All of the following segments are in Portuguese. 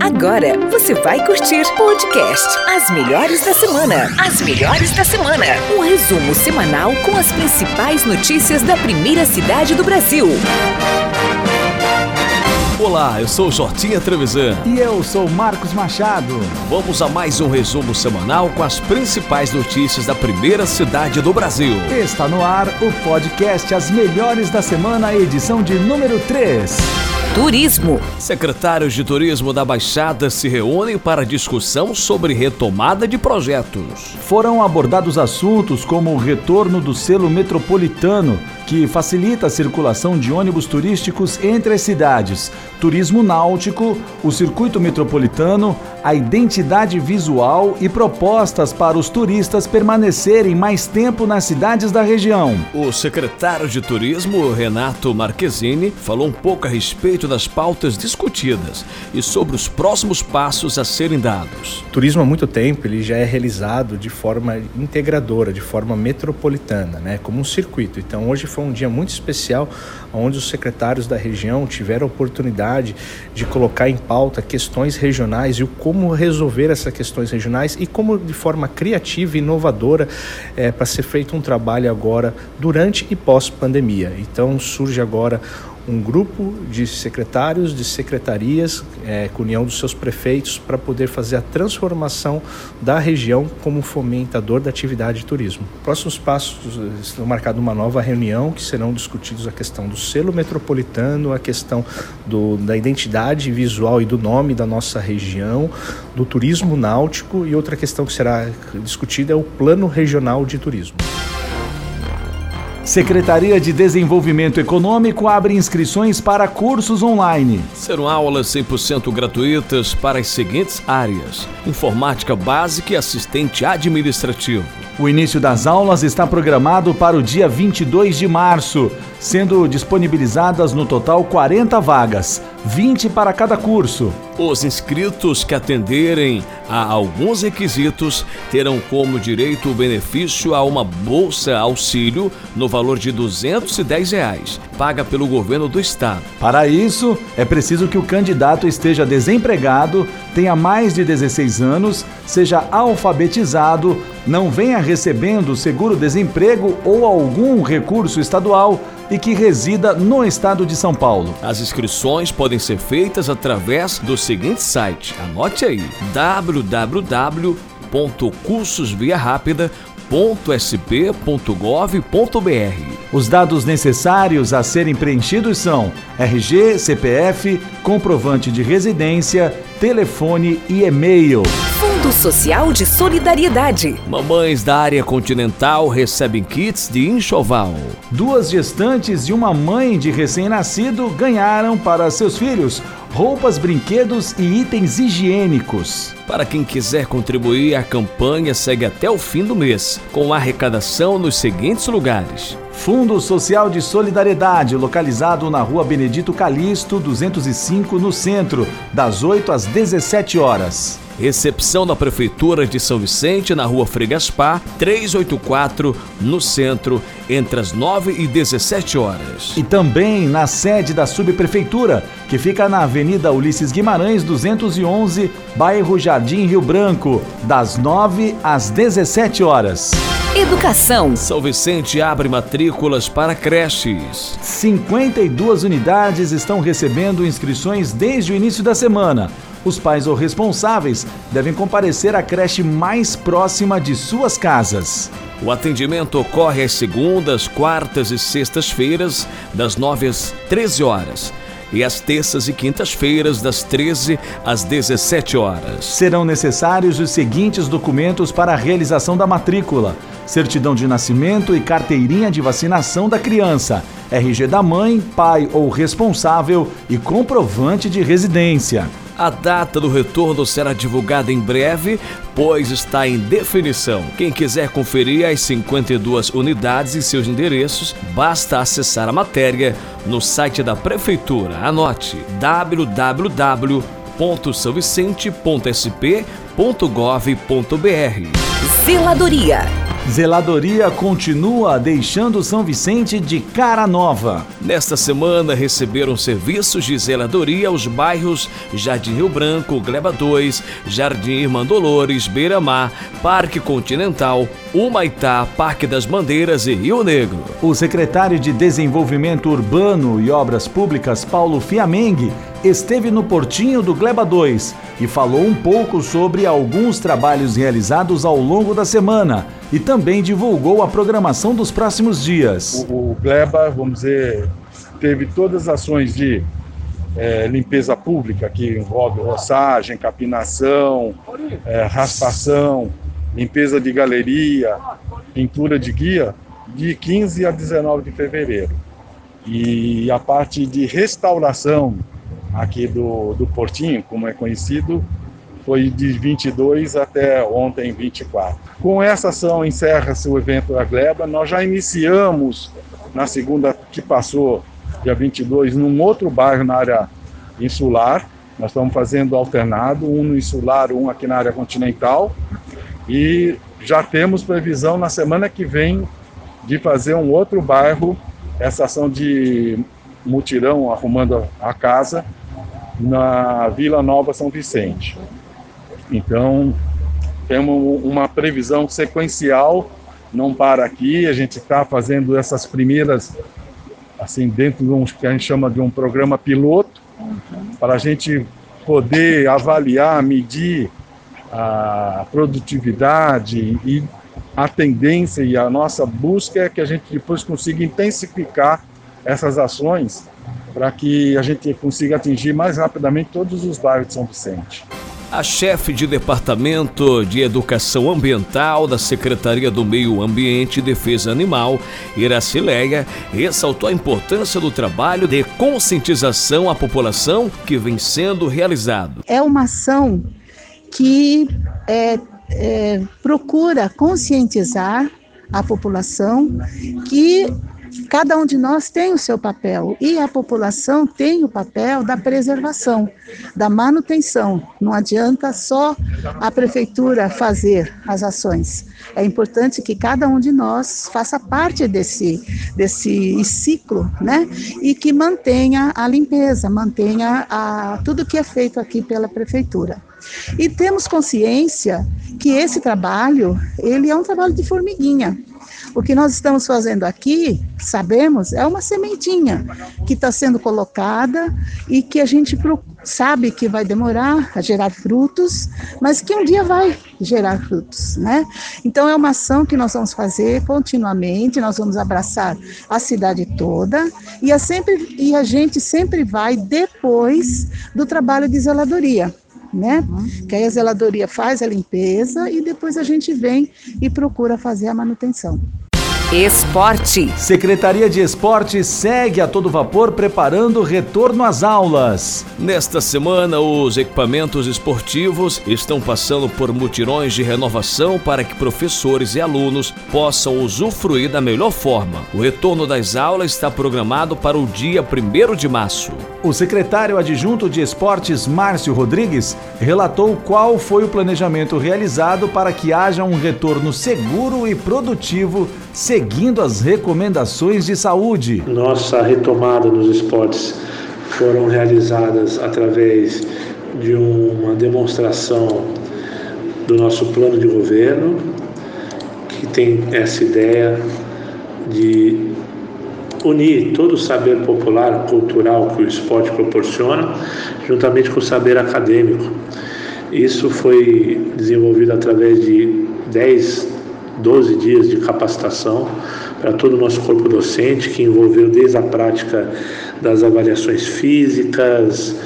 Agora você vai curtir podcast As Melhores da Semana. As Melhores da Semana. Um resumo semanal com as principais notícias da primeira cidade do Brasil. Olá, eu sou Jortinha Trevisan. E eu sou Marcos Machado. Vamos a mais um resumo semanal com as principais notícias da primeira cidade do Brasil. Está no ar o podcast As Melhores da Semana, edição de número 3. Turismo. Secretários de Turismo da Baixada se reúnem para discussão sobre retomada de projetos. Foram abordados assuntos como o retorno do selo metropolitano, que facilita a circulação de ônibus turísticos entre as cidades, turismo náutico, o circuito metropolitano, a identidade visual e propostas para os turistas permanecerem mais tempo nas cidades da região. O secretário de Turismo, Renato Marquezine, falou um pouco a respeito das pautas discutidas e sobre os próximos passos a serem dados. O turismo há muito tempo ele já é realizado de forma integradora, de forma metropolitana, né, como um circuito. Então hoje foi um dia muito especial onde os secretários da região tiveram a oportunidade de colocar em pauta questões regionais e o como resolver essas questões regionais e como de forma criativa e inovadora é, para ser feito um trabalho agora durante e pós pandemia. Então surge agora um grupo de secretários, de secretarias, é, com união dos seus prefeitos, para poder fazer a transformação da região como fomentador da atividade de turismo. Próximos passos estão marcados uma nova reunião que serão discutidos a questão do selo metropolitano, a questão do, da identidade visual e do nome da nossa região, do turismo náutico e outra questão que será discutida é o plano regional de turismo. Secretaria de Desenvolvimento Econômico abre inscrições para cursos online. Serão aulas 100% gratuitas para as seguintes áreas: informática básica e assistente administrativo. O início das aulas está programado para o dia 22 de março, sendo disponibilizadas no total 40 vagas, 20 para cada curso. Os inscritos que atenderem a alguns requisitos terão como direito o benefício a uma bolsa auxílio no valor de 210 reais, paga pelo governo do estado. Para isso, é preciso que o candidato esteja desempregado, tenha mais de 16 anos, seja alfabetizado, não venha recebendo seguro-desemprego ou algum recurso estadual e que resida no estado de São Paulo. As inscrições podem ser feitas através do seguinte site. Anote aí: www.cursosviarápida.sp.gov.br. Os dados necessários a serem preenchidos são RG, CPF, comprovante de residência, telefone e e-mail. Fundo Social de Solidariedade. Mamães da área continental recebem kits de enxoval. Duas gestantes e uma mãe de recém-nascido ganharam para seus filhos roupas, brinquedos e itens higiênicos. Para quem quiser contribuir, a campanha segue até o fim do mês, com arrecadação nos seguintes lugares. Fundo Social de Solidariedade, localizado na Rua Benedito Calixto, 205, no centro, das 8 às 17 horas. Recepção da Prefeitura de São Vicente, na rua Frei Gaspar, 384, no centro, entre as 9 e 17 horas. E também na sede da Subprefeitura, que fica na Avenida Ulisses Guimarães, 211, bairro Jardim Rio Branco, das 9 às 17 horas. Educação. São Vicente abre matrículas para creches. 52 unidades estão recebendo inscrições desde o início da semana. Os pais ou responsáveis devem comparecer à creche mais próxima de suas casas. O atendimento ocorre às segundas, quartas e sextas-feiras, das 9 às 13 horas e às terças e quintas-feiras, das 13 às 17 horas. Serão necessários os seguintes documentos para a realização da matrícula: certidão de nascimento e carteirinha de vacinação da criança, RG da mãe, pai ou responsável e comprovante de residência. A data do retorno será divulgada em breve, pois está em definição. Quem quiser conferir as 52 unidades e seus endereços, basta acessar a matéria no site da Prefeitura. Anote www.sãovicente.sp.gov.br. Zeladoria. Zeladoria continua deixando São Vicente de cara nova. Nesta semana receberam serviços de zeladoria os bairros Jardim Rio Branco, Gleba 2, Jardim Irmã Dolores, Beira Mar, Parque Continental, Humaitá, Parque das Bandeiras e Rio Negro. O secretário de Desenvolvimento Urbano e Obras Públicas, Paulo Fiamengue, esteve no Portinho do Gleba 2 e falou um pouco sobre alguns trabalhos realizados ao longo da semana e também divulgou a programação dos próximos dias. O, o Gleba, vamos dizer, teve todas as ações de é, limpeza pública, que envolve roçagem, capinação, é, raspação, limpeza de galeria, pintura de guia, de 15 a 19 de fevereiro. E a parte de restauração aqui do, do Portinho, como é conhecido, foi de 22 até ontem, 24. Com essa ação encerra-se o evento da Gleba. Nós já iniciamos na segunda que passou, dia 22, num outro bairro na área insular. Nós estamos fazendo alternado, um no insular, um aqui na área continental. E já temos previsão na semana que vem de fazer um outro bairro, essa ação de mutirão arrumando a casa na Vila Nova São Vicente. Então, temos uma previsão sequencial, não para aqui, a gente está fazendo essas primeiras, assim, dentro de um que a gente chama de um programa piloto, para a gente poder avaliar, medir a produtividade e a tendência e a nossa busca é que a gente depois consiga intensificar essas ações para que a gente consiga atingir mais rapidamente todos os bairros de São Vicente. A chefe de Departamento de Educação Ambiental da Secretaria do Meio Ambiente e Defesa Animal, Iracileia, ressaltou a importância do trabalho de conscientização à população que vem sendo realizado. É uma ação que é, é, procura conscientizar a população que Cada um de nós tem o seu papel e a população tem o papel da preservação, da manutenção. Não adianta só a prefeitura fazer as ações. É importante que cada um de nós faça parte desse, desse ciclo, né? E que mantenha a limpeza, mantenha a, tudo que é feito aqui pela prefeitura. E temos consciência que esse trabalho, ele é um trabalho de formiguinha. O que nós estamos fazendo aqui, sabemos, é uma sementinha que está sendo colocada e que a gente sabe que vai demorar a gerar frutos, mas que um dia vai gerar frutos, né? Então é uma ação que nós vamos fazer continuamente, nós vamos abraçar a cidade toda e a, sempre, e a gente sempre vai depois do trabalho de zeladoria né? Uhum. Que aí a zeladoria faz a limpeza e depois a gente vem e procura fazer a manutenção. Esporte. Secretaria de Esporte segue a todo vapor preparando o retorno às aulas. Nesta semana, os equipamentos esportivos estão passando por mutirões de renovação para que professores e alunos possam usufruir da melhor forma. O retorno das aulas está programado para o dia 1 de março. O secretário adjunto de Esportes, Márcio Rodrigues, relatou qual foi o planejamento realizado para que haja um retorno seguro e produtivo seguindo as recomendações de saúde. Nossa retomada nos esportes foram realizadas através de uma demonstração do nosso plano de governo, que tem essa ideia de unir todo o saber popular, cultural que o esporte proporciona, juntamente com o saber acadêmico. Isso foi desenvolvido através de 10 12 dias de capacitação para todo o nosso corpo docente, que envolveu desde a prática das avaliações físicas,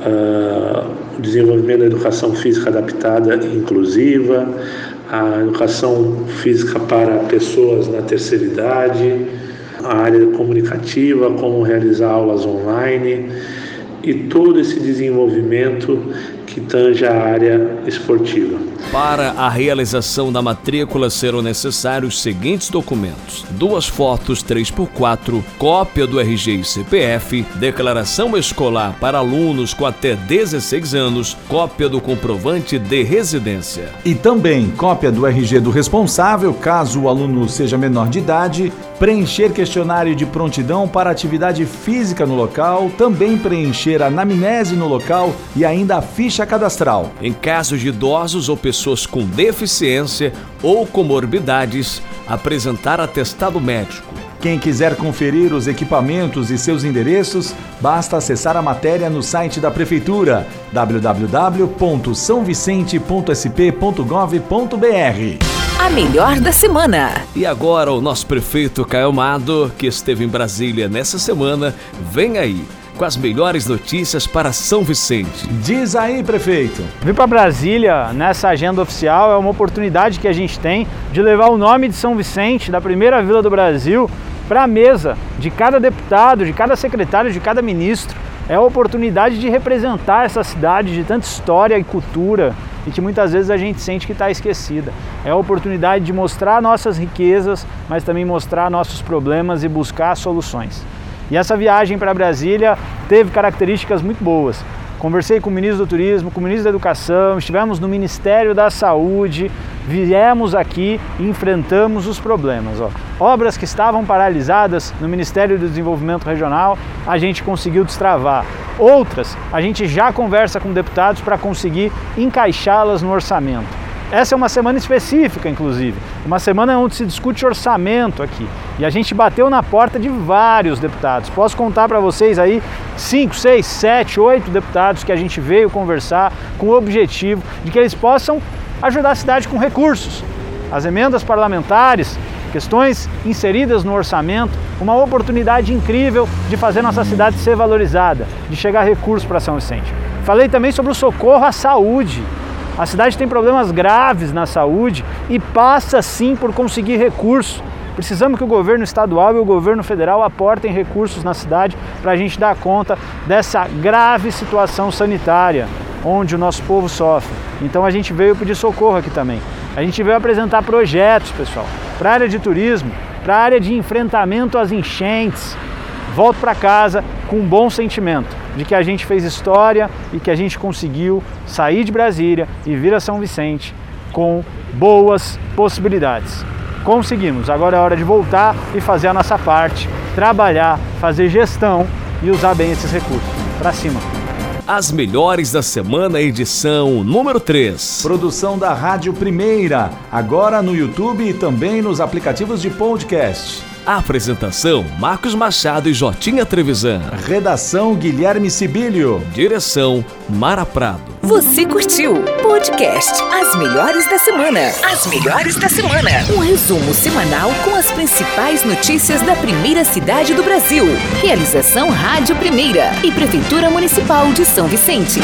uh, o desenvolvimento da educação física adaptada e inclusiva, a educação física para pessoas na terceira idade, a área comunicativa, como realizar aulas online e todo esse desenvolvimento que tange a área esportiva. Para a realização da matrícula serão necessários os seguintes documentos: duas fotos 3x4, cópia do RG e CPF, declaração escolar para alunos com até 16 anos, cópia do comprovante de residência. E também cópia do RG do responsável, caso o aluno seja menor de idade, preencher questionário de prontidão para atividade física no local, também preencher a anamnese no local e ainda a ficha cadastral. Em casos de idosos ou pessoas com deficiência ou comorbidades, apresentar atestado médico. Quem quiser conferir os equipamentos e seus endereços, basta acessar a matéria no site da Prefeitura www.sãovicente.sp.gov.br. A melhor da semana. E agora o nosso prefeito Caio Amado, que esteve em Brasília nessa semana, vem aí com as melhores notícias para São Vicente. Diz aí, prefeito. Vir para Brasília nessa agenda oficial é uma oportunidade que a gente tem de levar o nome de São Vicente, da primeira vila do Brasil, para a mesa de cada deputado, de cada secretário, de cada ministro. É a oportunidade de representar essa cidade de tanta história e cultura e que muitas vezes a gente sente que está esquecida. É a oportunidade de mostrar nossas riquezas, mas também mostrar nossos problemas e buscar soluções. E essa viagem para Brasília teve características muito boas. Conversei com o ministro do Turismo, com o ministro da Educação, estivemos no Ministério da Saúde, viemos aqui e enfrentamos os problemas. Ó. Obras que estavam paralisadas no Ministério do Desenvolvimento Regional, a gente conseguiu destravar. Outras, a gente já conversa com deputados para conseguir encaixá-las no orçamento. Essa é uma semana específica, inclusive, uma semana onde se discute orçamento aqui. E a gente bateu na porta de vários deputados. Posso contar para vocês aí cinco, seis, sete, oito deputados que a gente veio conversar com o objetivo de que eles possam ajudar a cidade com recursos. As emendas parlamentares, questões inseridas no orçamento, uma oportunidade incrível de fazer nossa cidade ser valorizada, de chegar recursos para São Vicente. Falei também sobre o socorro à saúde. A cidade tem problemas graves na saúde e passa sim por conseguir recursos. Precisamos que o governo estadual e o governo federal aportem recursos na cidade para a gente dar conta dessa grave situação sanitária onde o nosso povo sofre. Então a gente veio pedir socorro aqui também. A gente veio apresentar projetos, pessoal, para a área de turismo, para a área de enfrentamento às enchentes. Volto para casa com um bom sentimento de que a gente fez história e que a gente conseguiu sair de Brasília e vir a São Vicente com boas possibilidades. Conseguimos, agora é hora de voltar e fazer a nossa parte, trabalhar, fazer gestão e usar bem esses recursos. Para cima! As melhores da semana, edição número 3. Produção da Rádio Primeira, agora no YouTube e também nos aplicativos de podcast. Apresentação: Marcos Machado e Jotinha Trevisan. Redação: Guilherme Sibílio. Direção: Mara Prado. Você curtiu? Podcast As Melhores da Semana. As Melhores da Semana. Um resumo semanal com as principais notícias da primeira cidade do Brasil. Realização Rádio Primeira e Prefeitura Municipal de São Vicente.